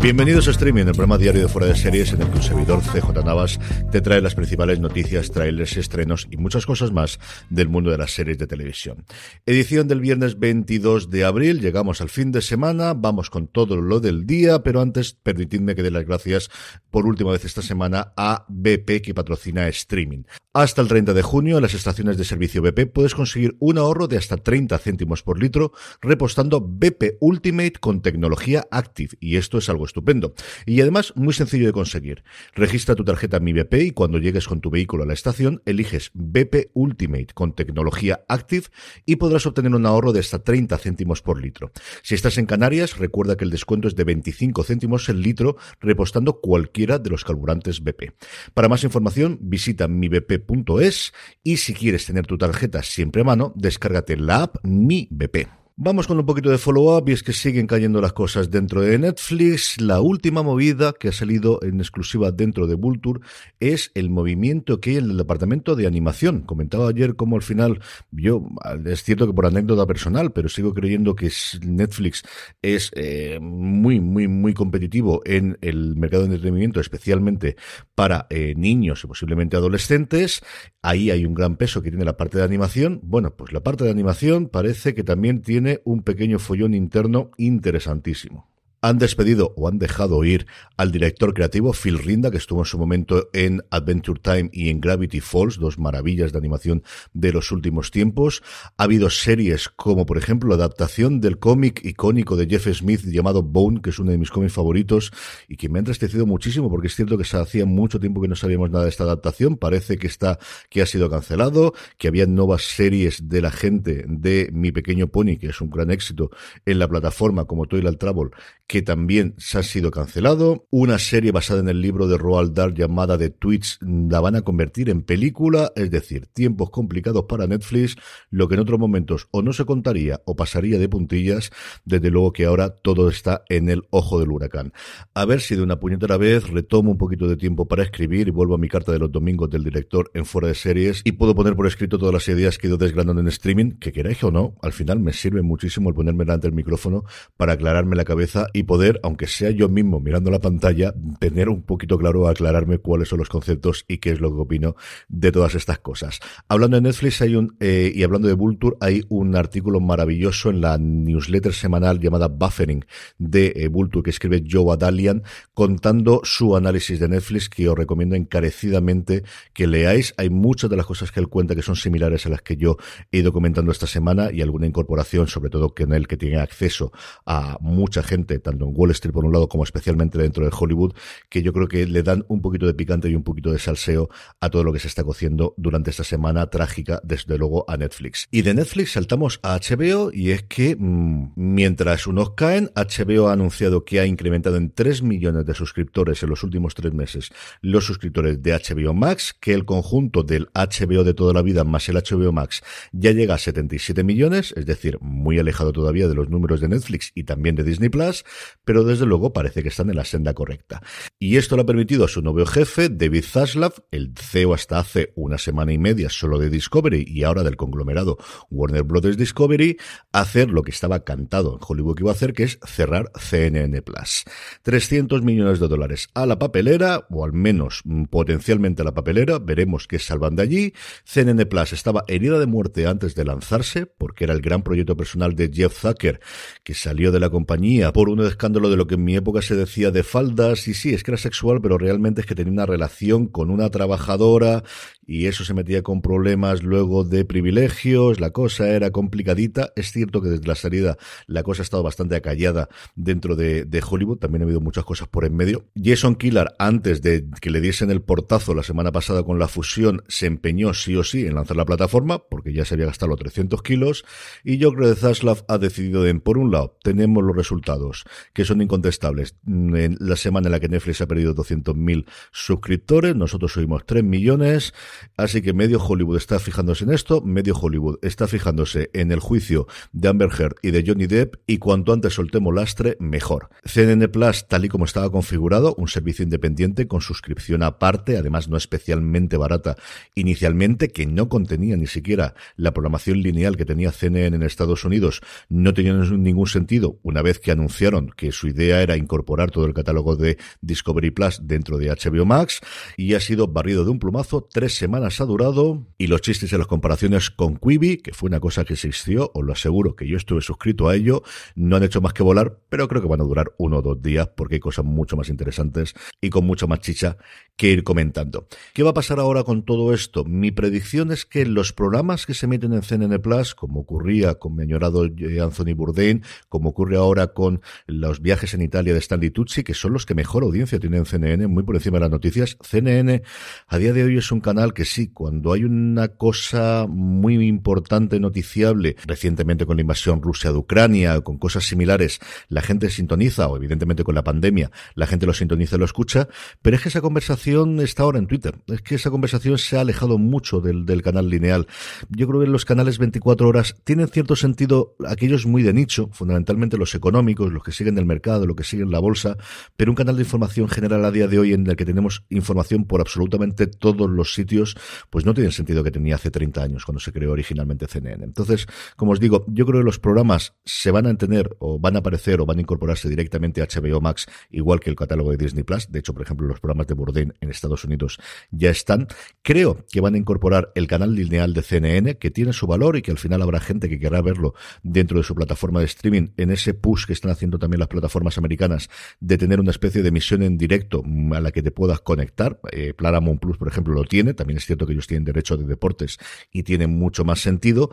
Bienvenidos a Streaming, el programa diario de Fuera de Series en el que un servidor CJ Navas te trae las principales noticias, trailers, estrenos y muchas cosas más del mundo de las series de televisión. Edición del viernes 22 de abril, llegamos al fin de semana, vamos con todo lo del día, pero antes permitidme que dé las gracias por última vez esta semana a BP que patrocina Streaming. Hasta el 30 de junio en las estaciones de servicio BP puedes conseguir un ahorro de hasta 30 céntimos por litro repostando BP Ultimate con tecnología Active y esto es algo estupendo. Y además, muy sencillo de conseguir. Registra tu tarjeta Mi BP y cuando llegues con tu vehículo a la estación, eliges BP Ultimate con tecnología Active y podrás obtener un ahorro de hasta 30 céntimos por litro. Si estás en Canarias, recuerda que el descuento es de 25 céntimos el litro repostando cualquiera de los carburantes BP. Para más información, visita mibp.es y si quieres tener tu tarjeta siempre a mano, descárgate la app Mi BP. Vamos con un poquito de follow-up y es que siguen cayendo las cosas dentro de Netflix. La última movida que ha salido en exclusiva dentro de Vulture es el movimiento que hay en el departamento de animación. Comentaba ayer cómo al final, yo, es cierto que por anécdota personal, pero sigo creyendo que Netflix es eh, muy, muy, muy competitivo en el mercado de entretenimiento, especialmente para eh, niños y posiblemente adolescentes. Ahí hay un gran peso que tiene la parte de animación. Bueno, pues la parte de animación parece que también tiene un pequeño follón interno interesantísimo han despedido o han dejado ir al director creativo Phil Rinda, que estuvo en su momento en Adventure Time y en Gravity Falls, dos maravillas de animación de los últimos tiempos. Ha habido series como, por ejemplo, la adaptación del cómic icónico de Jeff Smith llamado Bone, que es uno de mis cómics favoritos y que me ha entristecido muchísimo porque es cierto que se hacía mucho tiempo que no sabíamos nada de esta adaptación. Parece que está, que ha sido cancelado, que había nuevas series de la gente de Mi Pequeño Pony, que es un gran éxito en la plataforma como Toilet Travel, que también se ha sido cancelado. Una serie basada en el libro de Roald Dahl llamada The Twitch la van a convertir en película, es decir, tiempos complicados para Netflix, lo que en otros momentos o no se contaría o pasaría de puntillas, desde luego que ahora todo está en el ojo del huracán. A ver si de una puñetera vez retomo un poquito de tiempo para escribir y vuelvo a mi carta de los domingos del director en fuera de series y puedo poner por escrito todas las ideas que he ido desgranando en streaming, que queráis o no, al final me sirve muchísimo el ponerme delante del micrófono para aclararme la cabeza poder, aunque sea yo mismo mirando la pantalla, tener un poquito claro, aclararme cuáles son los conceptos y qué es lo que opino de todas estas cosas. Hablando de Netflix hay un, eh, y hablando de Vulture, hay un artículo maravilloso en la newsletter semanal llamada Buffering de eh, Vulture que escribe Joe Adalian contando su análisis de Netflix que os recomiendo encarecidamente que leáis. Hay muchas de las cosas que él cuenta que son similares a las que yo he ido comentando esta semana y alguna incorporación, sobre todo que en el que tiene acceso a mucha gente, tanto en Wall Street por un lado como especialmente dentro de Hollywood, que yo creo que le dan un poquito de picante y un poquito de salseo a todo lo que se está cociendo durante esta semana trágica, desde luego, a Netflix. Y de Netflix saltamos a HBO y es que mmm, mientras unos caen, HBO ha anunciado que ha incrementado en 3 millones de suscriptores en los últimos tres meses los suscriptores de HBO Max, que el conjunto del HBO de toda la vida más el HBO Max ya llega a 77 millones, es decir, muy alejado todavía de los números de Netflix y también de Disney Plus, pero desde luego parece que están en la senda correcta. Y esto lo ha permitido a su nuevo jefe, David Zaslav, el CEO hasta hace una semana y media solo de Discovery y ahora del conglomerado Warner Brothers Discovery, hacer lo que estaba cantado en Hollywood que iba a hacer, que es cerrar CNN Plus. 300 millones de dólares a la papelera, o al menos mm, potencialmente a la papelera, veremos qué salvan de allí. CNN Plus estaba herida de muerte antes de lanzarse, porque era el gran proyecto personal de Jeff Zucker, que salió de la compañía por escándalo de lo que en mi época se decía de faldas, y sí, es que era sexual, pero realmente es que tenía una relación con una trabajadora y eso se metía con problemas luego de privilegios, la cosa era complicadita. Es cierto que desde la salida la cosa ha estado bastante acallada dentro de, de Hollywood, también ha habido muchas cosas por en medio. Jason Killar, antes de que le diesen el portazo la semana pasada con la fusión, se empeñó sí o sí en lanzar la plataforma, porque ya se había gastado los 300 kilos, y yo creo que Zaslav ha decidido en, por un lado, tenemos los resultados, que son incontestables. En la semana en la que Netflix ha perdido 200.000 suscriptores, nosotros subimos 3 millones, Así que medio Hollywood está fijándose en esto, medio Hollywood está fijándose en el juicio de Amber Heard y de Johnny Depp y cuanto antes soltemos lastre, mejor. CNN Plus, tal y como estaba configurado, un servicio independiente con suscripción aparte, además no especialmente barata inicialmente, que no contenía ni siquiera la programación lineal que tenía CNN en Estados Unidos, no tenía ningún sentido una vez que anunciaron que su idea era incorporar todo el catálogo de Discovery Plus dentro de HBO Max y ha sido barrido de un plumazo tres semanas ha durado y los chistes y las comparaciones con Quibi, que fue una cosa que existió, os lo aseguro que yo estuve suscrito a ello, no han hecho más que volar, pero creo que van a durar uno o dos días porque hay cosas mucho más interesantes y con mucha más chicha que ir comentando. ¿Qué va a pasar ahora con todo esto? Mi predicción es que los programas que se meten en CNN Plus, como ocurría con mi añorado eh, Anthony Bourdain, como ocurre ahora con los viajes en Italia de Stanley Tucci, que son los que mejor audiencia tienen en CNN, muy por encima de las noticias, CNN a día de hoy es un canal que sí, cuando hay una cosa muy importante, noticiable, recientemente con la invasión Rusia de Ucrania, con cosas similares, la gente sintoniza, o evidentemente con la pandemia, la gente lo sintoniza y lo escucha, pero es que esa conversación está ahora en Twitter. Es que esa conversación se ha alejado mucho del, del canal lineal. Yo creo que los canales 24 horas tienen cierto sentido, aquellos muy de nicho, fundamentalmente los económicos, los que siguen el mercado, los que siguen la bolsa, pero un canal de información general a día de hoy en el que tenemos información por absolutamente todos los sitios pues no tiene sentido que tenía hace 30 años cuando se creó originalmente CNN. Entonces, como os digo, yo creo que los programas se van a tener o van a aparecer o van a incorporarse directamente a HBO Max, igual que el catálogo de Disney Plus. De hecho, por ejemplo, los programas de Bourdain en Estados Unidos ya están. Creo que van a incorporar el canal lineal de CNN, que tiene su valor y que al final habrá gente que querrá verlo dentro de su plataforma de streaming, en ese push que están haciendo también las plataformas americanas de tener una especie de emisión en directo a la que te puedas conectar. Eh, Paramount Plus, por ejemplo, lo tiene. También es cierto que ellos tienen derecho de deportes y tienen mucho más sentido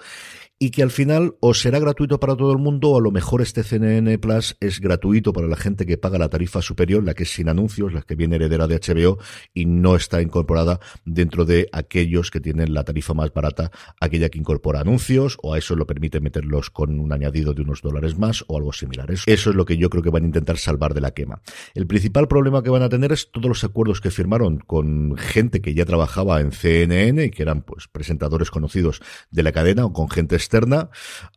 y que al final o será gratuito para todo el mundo o a lo mejor este CNN Plus es gratuito para la gente que paga la tarifa superior, la que es sin anuncios, la que viene heredera de HBO y no está incorporada dentro de aquellos que tienen la tarifa más barata, aquella que incorpora anuncios o a eso lo permite meterlos con un añadido de unos dólares más o algo similar. Eso, eso es lo que yo creo que van a intentar salvar de la quema. El principal problema que van a tener es todos los acuerdos que firmaron con gente que ya trabajaba en CNN y que eran pues presentadores conocidos de la cadena o con gente externa,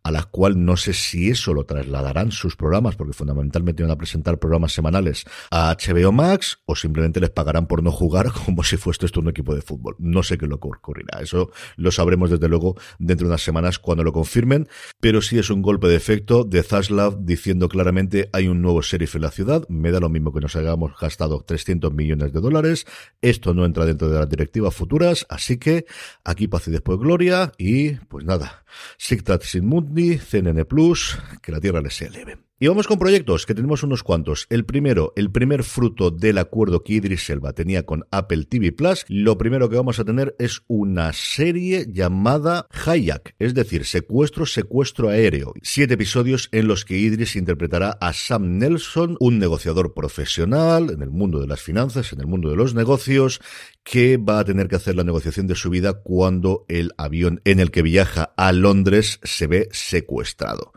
a la cual no sé si eso lo trasladarán sus programas, porque fundamentalmente van a presentar programas semanales a HBO Max, o simplemente les pagarán por no jugar como si fuese esto un equipo de fútbol. No sé qué lo ocurrirá. Eso lo sabremos desde luego dentro de unas semanas cuando lo confirmen, pero sí es un golpe de efecto de Zaslav diciendo claramente hay un nuevo sheriff en la ciudad, me da lo mismo que nos hayamos gastado 300 millones de dólares, esto no entra dentro de las directivas futuras, así que aquí paz y después gloria y pues nada, Sigtat Sin Mundi, CNN Plus, que la Tierra les sea leve. Y vamos con proyectos, que tenemos unos cuantos. El primero, el primer fruto del acuerdo que Idris Elba tenía con Apple TV Plus. Lo primero que vamos a tener es una serie llamada Hayak, es decir, secuestro, secuestro aéreo. Siete episodios en los que Idris interpretará a Sam Nelson, un negociador profesional en el mundo de las finanzas, en el mundo de los negocios, que va a tener que hacer la negociación de su vida cuando el avión en el que viaja a Londres se ve secuestrado.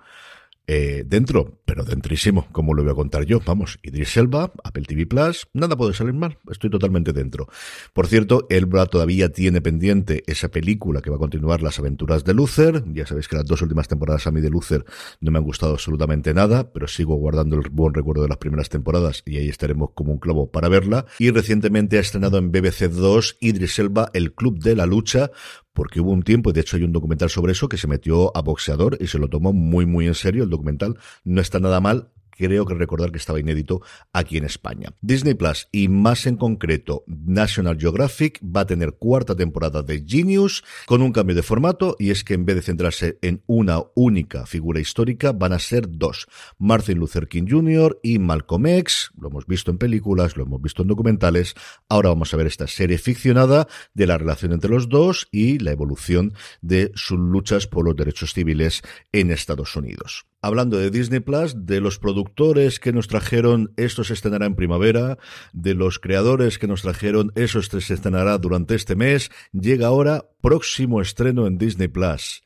Eh, dentro, pero dentrísimo, como lo voy a contar yo. Vamos, Idris Elba, Apple TV Plus, nada puede salir mal, estoy totalmente dentro. Por cierto, Elba todavía tiene pendiente esa película que va a continuar las aventuras de Luther. Ya sabéis que las dos últimas temporadas a mí de Luther no me han gustado absolutamente nada, pero sigo guardando el buen recuerdo de las primeras temporadas y ahí estaremos como un clavo para verla. Y recientemente ha estrenado en BBC 2 Idris Elba, El Club de la Lucha, porque hubo un tiempo, y de hecho hay un documental sobre eso, que se metió a boxeador y se lo tomó muy, muy en serio. El documental no está nada mal, creo que recordar que estaba inédito aquí en España. Disney Plus y más en concreto National Geographic va a tener cuarta temporada de Genius con un cambio de formato y es que en vez de centrarse en una única figura histórica van a ser dos, Martin Luther King Jr. y Malcolm X, lo hemos visto en películas, lo hemos visto en documentales, ahora vamos a ver esta serie ficcionada de la relación entre los dos y la evolución de sus luchas por los derechos civiles en Estados Unidos. Hablando de Disney Plus, de los productores que nos trajeron Esto se estrenará en primavera, de los creadores que nos trajeron Eso se estrenará durante este mes, llega ahora próximo estreno en Disney Plus.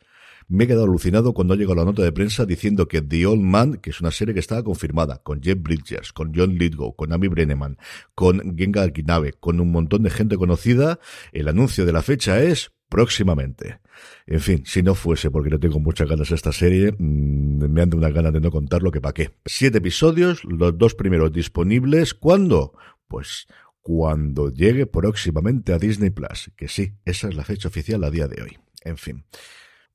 Me he quedado alucinado cuando ha llegado la nota de prensa diciendo que The Old Man, que es una serie que estaba confirmada, con Jeff Bridges, con John Lithgow, con Amy Brenneman, con Genga Kinabe, con un montón de gente conocida, el anuncio de la fecha es próximamente. En fin, si no fuese porque no tengo muchas ganas de esta serie, mm, me ando una ganas de no contar lo que pa' qué. Siete episodios, los dos primeros disponibles. ¿Cuándo? Pues cuando llegue próximamente a Disney Plus. Que sí, esa es la fecha oficial a día de hoy. En fin.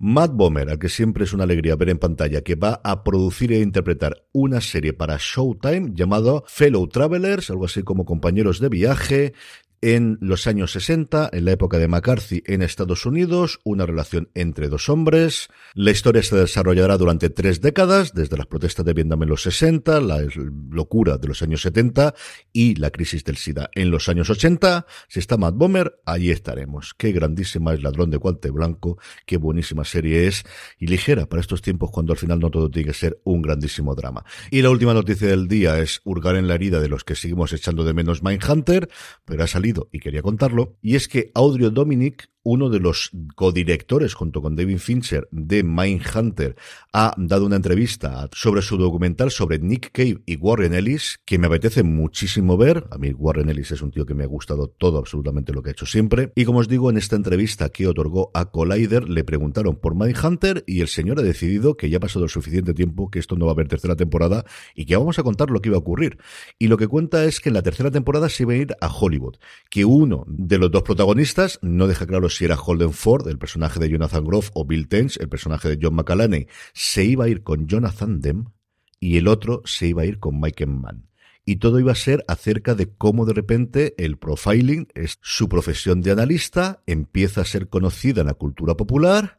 Matt Bomer, al que siempre es una alegría ver en pantalla, que va a producir e interpretar una serie para Showtime llamado Fellow Travelers, algo así como compañeros de viaje, en los años 60, en la época de McCarthy en Estados Unidos, una relación entre dos hombres. La historia se desarrollará durante tres décadas, desde las protestas de Vietnam en los 60, la locura de los años 70 y la crisis del SIDA en los años 80. Si está Matt Bomer, allí estaremos. Qué grandísima es Ladrón de Guante Blanco, qué buenísima serie es y ligera para estos tiempos cuando al final no todo tiene que ser un grandísimo drama. Y la última noticia del día es hurgar en la herida de los que seguimos echando de menos Mindhunter, pero ha salido y quería contarlo, y es que Audio Dominic uno de los codirectores junto con David Fincher de Mindhunter ha dado una entrevista sobre su documental sobre Nick Cave y Warren Ellis que me apetece muchísimo ver. A mí Warren Ellis es un tío que me ha gustado todo absolutamente lo que ha hecho siempre. Y como os digo, en esta entrevista que otorgó a Collider le preguntaron por Mindhunter y el señor ha decidido que ya ha pasado el suficiente tiempo, que esto no va a haber tercera temporada y que vamos a contar lo que iba a ocurrir. Y lo que cuenta es que en la tercera temporada se iba a ir a Hollywood, que uno de los dos protagonistas no deja claro si era Holden Ford, el personaje de Jonathan Groff, o Bill Tench, el personaje de John McAlaney, se iba a ir con Jonathan Demme y el otro se iba a ir con Mike Mann. Y todo iba a ser acerca de cómo de repente el profiling es su profesión de analista, empieza a ser conocida en la cultura popular,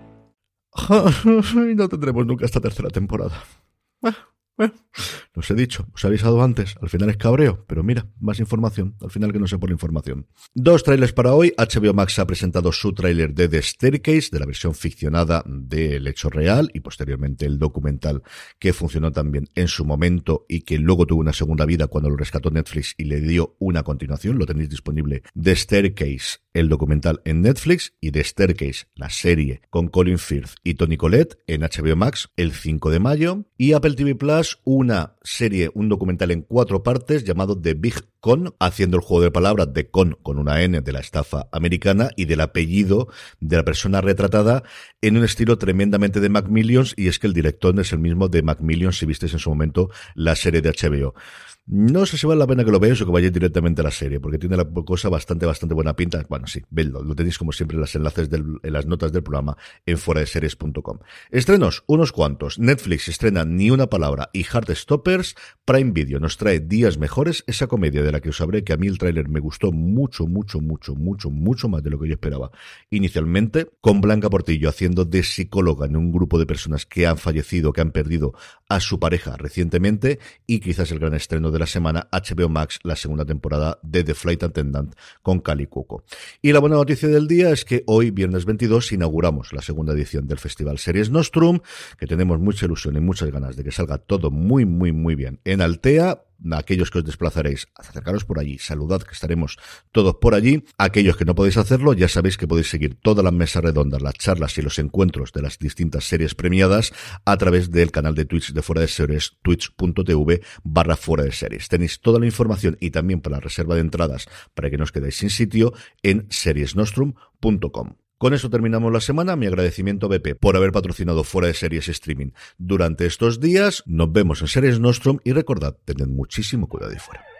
no tendremos nunca esta tercera temporada. Bueno, os he dicho, os he avisado antes, al final es cabreo, pero mira, más información, al final que no sé por la información. Dos trailers para hoy, HBO Max ha presentado su tráiler de The Staircase, de la versión ficcionada del hecho real, y posteriormente el documental que funcionó también en su momento y que luego tuvo una segunda vida cuando lo rescató Netflix y le dio una continuación, lo tenéis disponible, The Staircase, el documental en Netflix, y The Staircase, la serie con Colin Firth y Tony Collette en HBO Max el 5 de mayo, y Apple TV Plus una serie, un documental en cuatro partes llamado The Big Con, haciendo el juego de palabras de con con una N de la estafa americana y del apellido de la persona retratada en un estilo tremendamente de Macmillions y es que el director es el mismo de Macmillions si visteis en su momento la serie de HBO. No sé si vale la pena que lo veáis o que vayáis directamente a la serie, porque tiene la cosa bastante, bastante buena pinta. Bueno, sí, vedlo. Lo tenéis como siempre en los enlaces en las notas del programa en fueradeseries.com. Estrenos, unos cuantos. Netflix estrena Ni una palabra y Heartstoppers. Prime Video nos trae Días Mejores, esa comedia de la que os sabré que a mí el tráiler me gustó mucho, mucho, mucho, mucho, mucho más de lo que yo esperaba. Inicialmente, con Blanca Portillo haciendo de psicóloga en un grupo de personas que han fallecido, que han perdido a su pareja recientemente y quizás el gran estreno de la semana HBO Max, la segunda temporada de The Flight Attendant con Cali Cuoco. Y la buena noticia del día es que hoy, viernes 22, inauguramos la segunda edición del Festival Series Nostrum, que tenemos mucha ilusión y muchas ganas de que salga todo muy, muy, muy bien en Altea aquellos que os desplazaréis, acercaros por allí, saludad que estaremos todos por allí. Aquellos que no podéis hacerlo, ya sabéis que podéis seguir todas las mesas redondas, las charlas y los encuentros de las distintas series premiadas a través del canal de Twitch de Fuera de Series, twitch.tv barra Fuera de Series. Tenéis toda la información y también para la reserva de entradas para que no os quedéis sin sitio en seriesnostrum.com. Con eso terminamos la semana. Mi agradecimiento a BP por haber patrocinado fuera de series streaming durante estos días. Nos vemos en Series Nostrum y recordad, tened muchísimo cuidado de fuera.